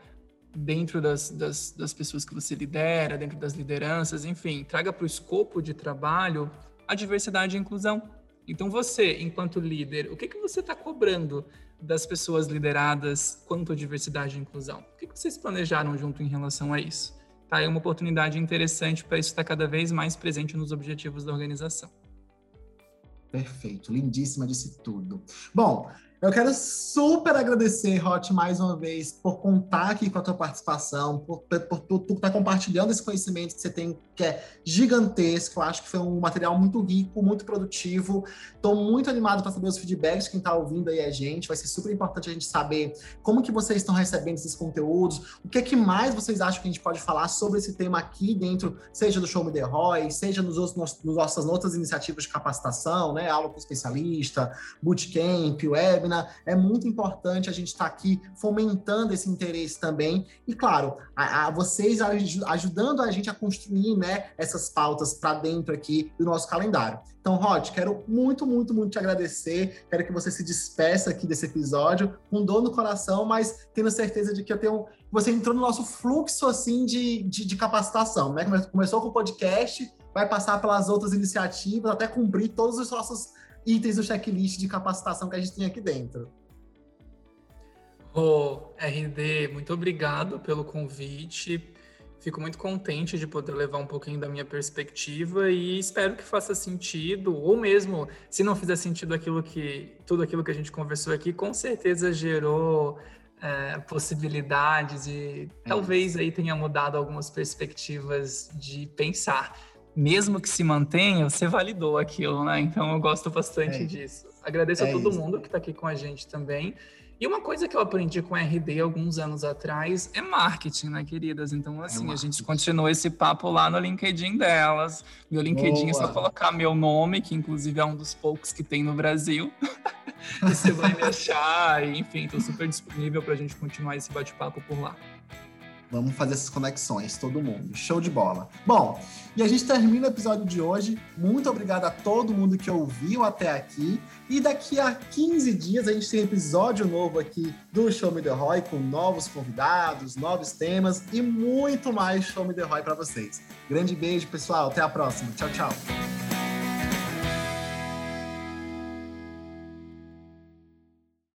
dentro das, das, das pessoas que você lidera, dentro das lideranças, enfim, traga para o escopo de trabalho a diversidade e a inclusão. Então, você, enquanto líder, o que, que você está cobrando das pessoas lideradas quanto à diversidade e inclusão? O que vocês planejaram junto em relação a isso? Tá, é uma oportunidade interessante para isso estar cada vez mais presente nos objetivos da organização. Perfeito, lindíssima disse tudo. Bom, eu quero super agradecer, Hot, mais uma vez, por contar aqui com a tua participação, por, por, por, por estar compartilhando esse conhecimento que você tem, que é gigantesco. Eu acho que foi um material muito rico, muito produtivo. Estou muito animado para saber os feedbacks de quem está ouvindo aí a gente. Vai ser super importante a gente saber como que vocês estão recebendo esses conteúdos, o que é que mais vocês acham que a gente pode falar sobre esse tema aqui dentro, seja do Show Me The Roy, seja nos, outros, nos nossas outras iniciativas de capacitação, né? Aula com especialista, bootcamp, web é muito importante a gente estar tá aqui fomentando esse interesse também. E, claro, a, a vocês ajudando a gente a construir né, essas pautas para dentro aqui do nosso calendário. Então, Rod, quero muito, muito, muito te agradecer. Quero que você se despeça aqui desse episódio com dor no coração, mas tendo certeza de que eu tenho. Você entrou no nosso fluxo assim de, de, de capacitação, né? Começou com o podcast, vai passar pelas outras iniciativas até cumprir todos os nossos itens do checklist de capacitação que a gente tem aqui dentro. Ô, RD, muito obrigado pelo convite. Fico muito contente de poder levar um pouquinho da minha perspectiva e espero que faça sentido, ou mesmo se não fizer sentido aquilo que tudo aquilo que a gente conversou aqui, com certeza gerou é, possibilidades e é talvez aí tenha mudado algumas perspectivas de pensar. Mesmo que se mantenha, você validou aquilo, né? Então eu gosto bastante é. disso. Agradeço a é todo isso. mundo que está aqui com a gente também. E uma coisa que eu aprendi com a RD alguns anos atrás é marketing, né, queridas? Então, é assim, é a gente continua esse papo lá no LinkedIn delas. Meu LinkedIn Boa. é só colocar meu nome, que inclusive é um dos poucos que tem no Brasil. e você vai me achar. E, enfim, estou super disponível para a gente continuar esse bate-papo por lá. Vamos fazer essas conexões, todo mundo. Show de bola. Bom, e a gente termina o episódio de hoje. Muito obrigado a todo mundo que ouviu até aqui. E daqui a 15 dias a gente tem episódio novo aqui do Show Me The Roy, com novos convidados, novos temas e muito mais Show Me The Roy para vocês. Grande beijo, pessoal. Até a próxima. Tchau, tchau.